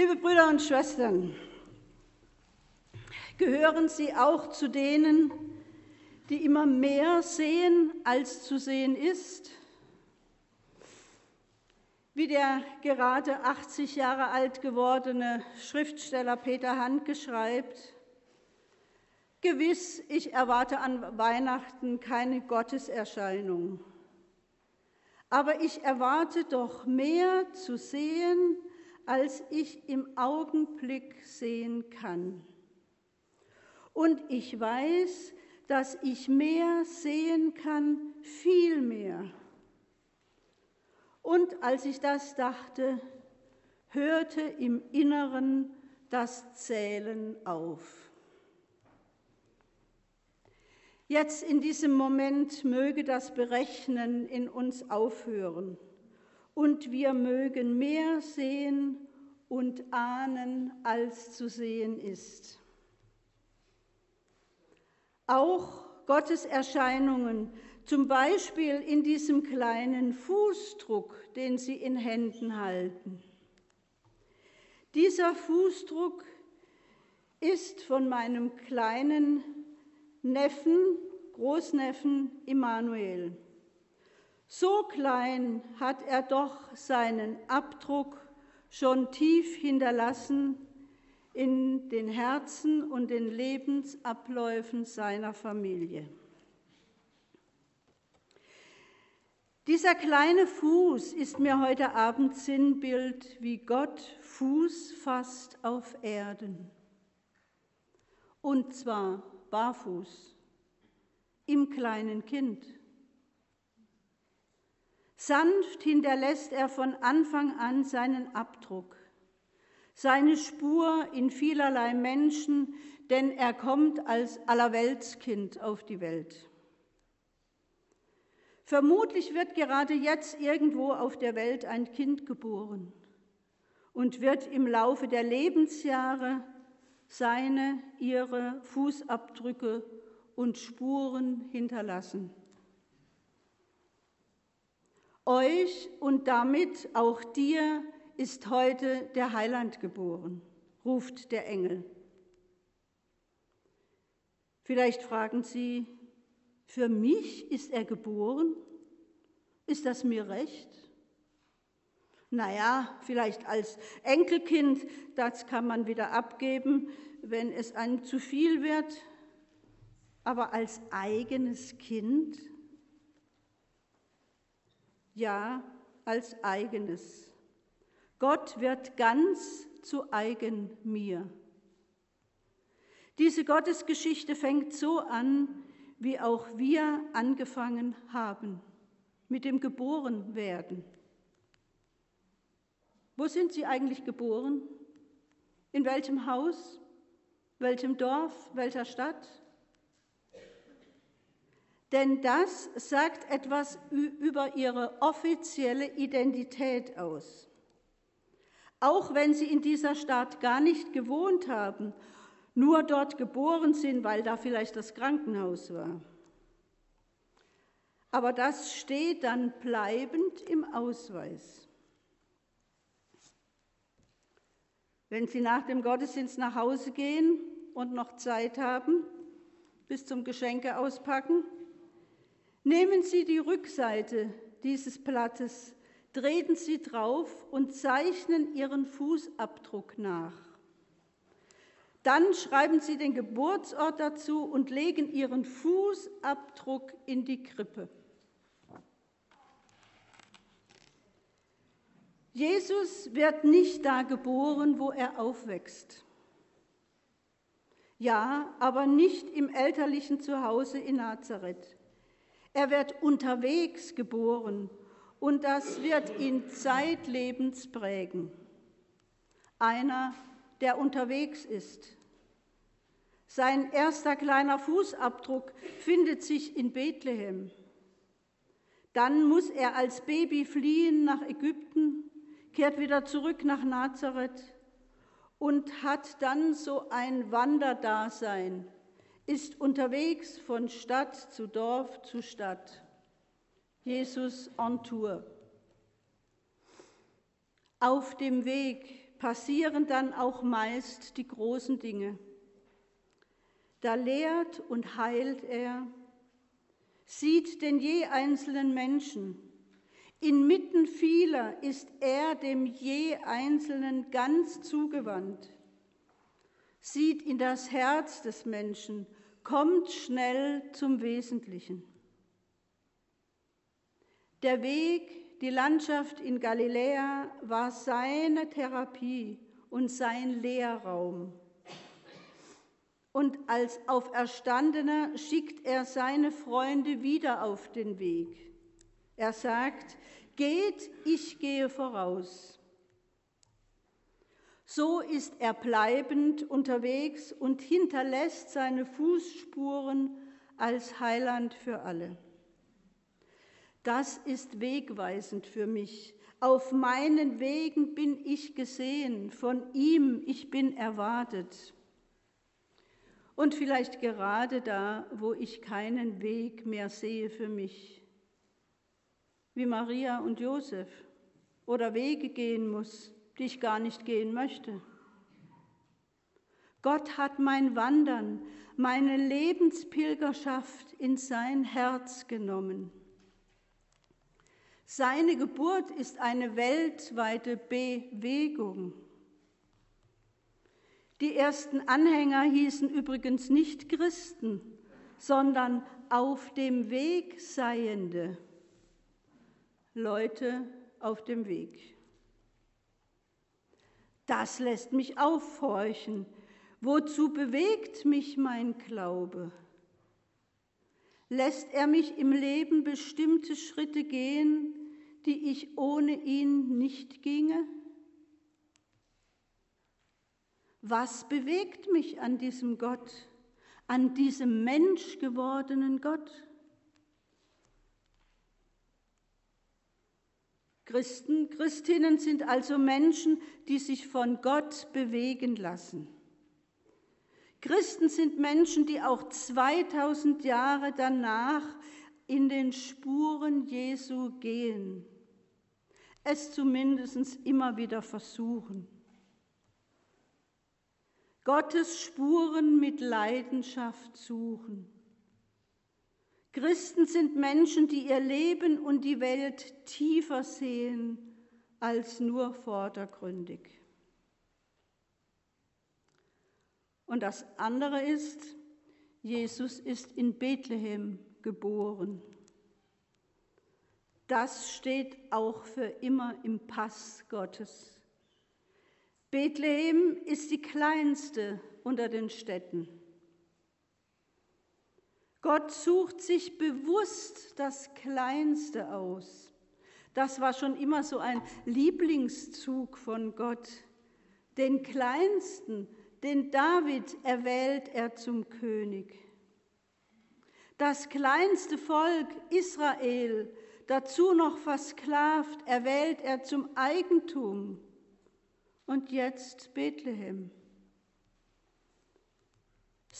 Liebe Brüder und Schwestern, gehören Sie auch zu denen, die immer mehr sehen, als zu sehen ist? Wie der gerade 80 Jahre alt gewordene Schriftsteller Peter Handke schreibt, Gewiss, ich erwarte an Weihnachten keine Gotteserscheinung, aber ich erwarte doch mehr zu sehen, als ich im Augenblick sehen kann. Und ich weiß, dass ich mehr sehen kann, viel mehr. Und als ich das dachte, hörte im Inneren das Zählen auf. Jetzt in diesem Moment möge das Berechnen in uns aufhören und wir mögen mehr sehen und ahnen, als zu sehen ist. Auch Gottes Erscheinungen, zum Beispiel in diesem kleinen Fußdruck, den Sie in Händen halten. Dieser Fußdruck ist von meinem kleinen Neffen, Großneffen Immanuel. So klein hat er doch seinen Abdruck schon tief hinterlassen in den Herzen und den Lebensabläufen seiner Familie. Dieser kleine Fuß ist mir heute Abend Sinnbild, wie Gott Fuß fasst auf Erden. Und zwar barfuß, im kleinen Kind. Sanft hinterlässt er von Anfang an seinen Abdruck, seine Spur in vielerlei Menschen, denn er kommt als Allerweltskind auf die Welt. Vermutlich wird gerade jetzt irgendwo auf der Welt ein Kind geboren und wird im Laufe der Lebensjahre seine, ihre Fußabdrücke und Spuren hinterlassen. Euch und damit auch dir ist heute der Heiland geboren, ruft der Engel. Vielleicht fragen Sie, für mich ist er geboren? Ist das mir recht? Naja, vielleicht als Enkelkind, das kann man wieder abgeben, wenn es einem zu viel wird, aber als eigenes Kind? Ja als eigenes. Gott wird ganz zu eigen mir. Diese Gottesgeschichte fängt so an, wie auch wir angefangen haben, mit dem Geborenwerden. Wo sind Sie eigentlich geboren? In welchem Haus? Welchem Dorf? Welcher Stadt? Denn das sagt etwas über ihre offizielle Identität aus. Auch wenn sie in dieser Stadt gar nicht gewohnt haben, nur dort geboren sind, weil da vielleicht das Krankenhaus war. Aber das steht dann bleibend im Ausweis. Wenn Sie nach dem Gottesdienst nach Hause gehen und noch Zeit haben, bis zum Geschenke auspacken, Nehmen Sie die Rückseite dieses Blattes, treten Sie drauf und zeichnen Ihren Fußabdruck nach. Dann schreiben Sie den Geburtsort dazu und legen Ihren Fußabdruck in die Krippe. Jesus wird nicht da geboren, wo er aufwächst. Ja, aber nicht im elterlichen Zuhause in Nazareth. Er wird unterwegs geboren und das wird ihn zeitlebens prägen. Einer, der unterwegs ist. Sein erster kleiner Fußabdruck findet sich in Bethlehem. Dann muss er als Baby fliehen nach Ägypten, kehrt wieder zurück nach Nazareth und hat dann so ein Wanderdasein ist unterwegs von Stadt zu Dorf zu Stadt. Jesus on Tour. Auf dem Weg passieren dann auch meist die großen Dinge. Da lehrt und heilt er, sieht den je einzelnen Menschen. Inmitten vieler ist er dem je Einzelnen ganz zugewandt, sieht in das Herz des Menschen, kommt schnell zum Wesentlichen. Der Weg, die Landschaft in Galiläa war seine Therapie und sein Lehrraum. Und als Auferstandener schickt er seine Freunde wieder auf den Weg. Er sagt, geht, ich gehe voraus. So ist er bleibend unterwegs und hinterlässt seine Fußspuren als Heiland für alle. Das ist wegweisend für mich. Auf meinen Wegen bin ich gesehen, von ihm ich bin erwartet. Und vielleicht gerade da, wo ich keinen Weg mehr sehe für mich, wie Maria und Josef, oder Wege gehen muss, die ich gar nicht gehen möchte. Gott hat mein Wandern, meine Lebenspilgerschaft in sein Herz genommen. Seine Geburt ist eine weltweite Bewegung. Die ersten Anhänger hießen übrigens nicht Christen, sondern auf dem Weg Seiende. Leute auf dem Weg. Das lässt mich aufhorchen. Wozu bewegt mich mein Glaube? Lässt er mich im Leben bestimmte Schritte gehen, die ich ohne ihn nicht ginge? Was bewegt mich an diesem Gott, an diesem menschgewordenen Gott? Christen, Christinnen sind also Menschen, die sich von Gott bewegen lassen. Christen sind Menschen, die auch 2000 Jahre danach in den Spuren Jesu gehen, es zumindest immer wieder versuchen. Gottes Spuren mit Leidenschaft suchen. Christen sind Menschen, die ihr Leben und die Welt tiefer sehen als nur vordergründig. Und das andere ist, Jesus ist in Bethlehem geboren. Das steht auch für immer im Pass Gottes. Bethlehem ist die kleinste unter den Städten. Gott sucht sich bewusst das Kleinste aus. Das war schon immer so ein Lieblingszug von Gott. Den Kleinsten, den David erwählt er zum König. Das kleinste Volk Israel, dazu noch versklavt, erwählt er zum Eigentum und jetzt Bethlehem.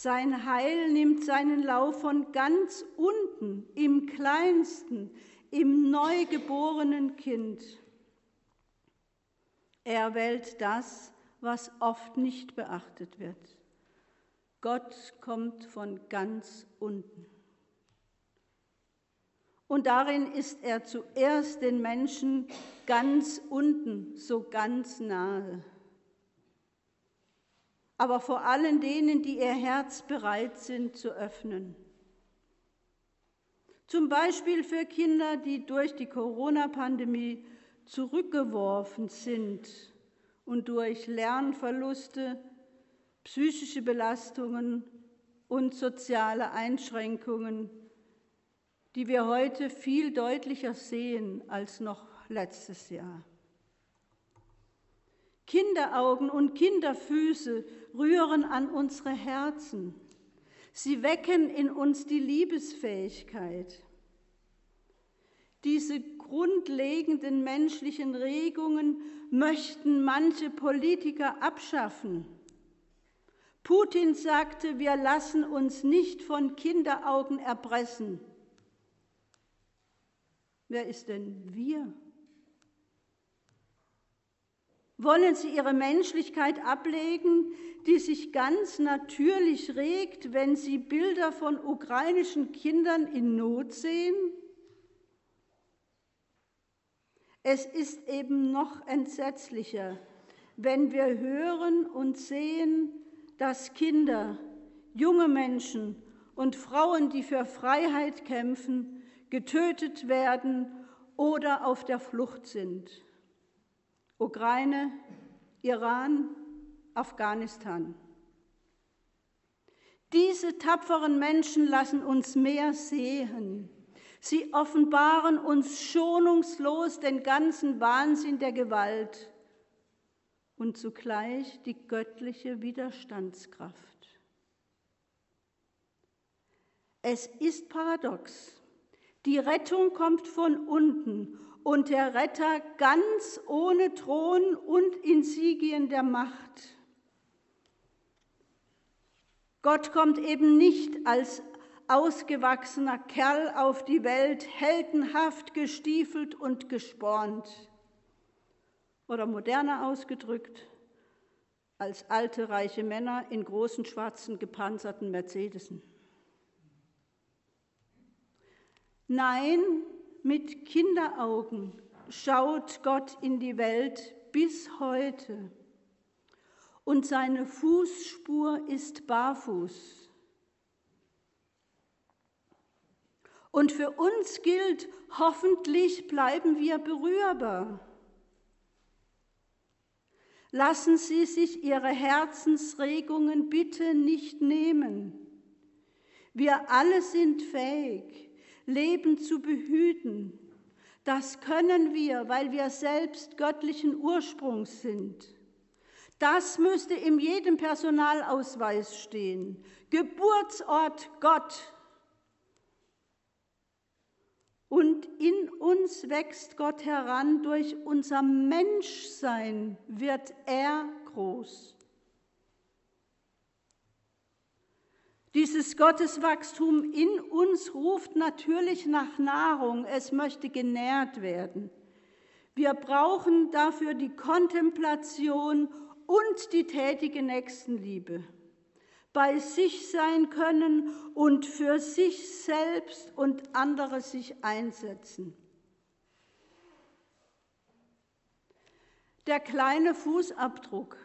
Sein Heil nimmt seinen Lauf von ganz unten, im kleinsten, im neugeborenen Kind. Er wählt das, was oft nicht beachtet wird. Gott kommt von ganz unten. Und darin ist er zuerst den Menschen ganz unten, so ganz nahe. Aber vor allen denen, die ihr Herz bereit sind zu öffnen. Zum Beispiel für Kinder, die durch die Corona-Pandemie zurückgeworfen sind und durch Lernverluste, psychische Belastungen und soziale Einschränkungen die wir heute viel deutlicher sehen als noch letztes Jahr. Kinderaugen und Kinderfüße rühren an unsere Herzen. Sie wecken in uns die Liebesfähigkeit. Diese grundlegenden menschlichen Regungen möchten manche Politiker abschaffen. Putin sagte, wir lassen uns nicht von Kinderaugen erpressen. Wer ist denn wir? Wollen sie ihre Menschlichkeit ablegen, die sich ganz natürlich regt, wenn sie Bilder von ukrainischen Kindern in Not sehen? Es ist eben noch entsetzlicher, wenn wir hören und sehen, dass Kinder, junge Menschen und Frauen, die für Freiheit kämpfen, getötet werden oder auf der Flucht sind. Ukraine, Iran, Afghanistan. Diese tapferen Menschen lassen uns mehr sehen. Sie offenbaren uns schonungslos den ganzen Wahnsinn der Gewalt und zugleich die göttliche Widerstandskraft. Es ist paradox. Die Rettung kommt von unten und der Retter ganz ohne Thron und Insigien der Macht. Gott kommt eben nicht als ausgewachsener Kerl auf die Welt, heldenhaft gestiefelt und gespornt. Oder moderner ausgedrückt, als alte reiche Männer in großen schwarzen gepanzerten Mercedesen. Nein, mit Kinderaugen schaut Gott in die Welt bis heute und seine Fußspur ist barfuß. Und für uns gilt, hoffentlich bleiben wir berührbar. Lassen Sie sich Ihre Herzensregungen bitte nicht nehmen. Wir alle sind fähig, Leben zu behüten. Das können wir, weil wir selbst göttlichen Ursprungs sind. Das müsste in jedem Personalausweis stehen. Geburtsort Gott. Und in uns wächst Gott heran, durch unser Menschsein wird er groß. Dieses Gotteswachstum in uns ruft natürlich nach Nahrung, es möchte genährt werden. Wir brauchen dafür die Kontemplation und die tätige Nächstenliebe bei sich sein können und für sich selbst und andere sich einsetzen. Der kleine Fußabdruck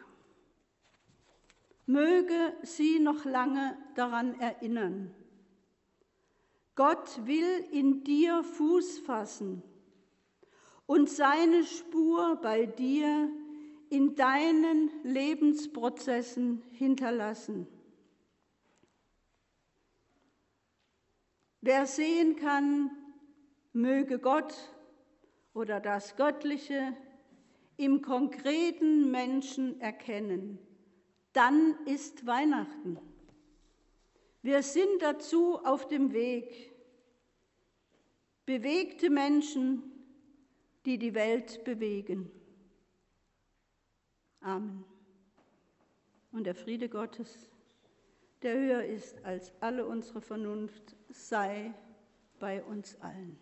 möge Sie noch lange daran erinnern. Gott will in dir Fuß fassen und seine Spur bei dir in deinen Lebensprozessen hinterlassen. Wer sehen kann, möge Gott oder das Göttliche im konkreten Menschen erkennen. Dann ist Weihnachten. Wir sind dazu auf dem Weg. Bewegte Menschen, die die Welt bewegen. Amen. Und der Friede Gottes, der höher ist als alle unsere Vernunft, sei bei uns allen.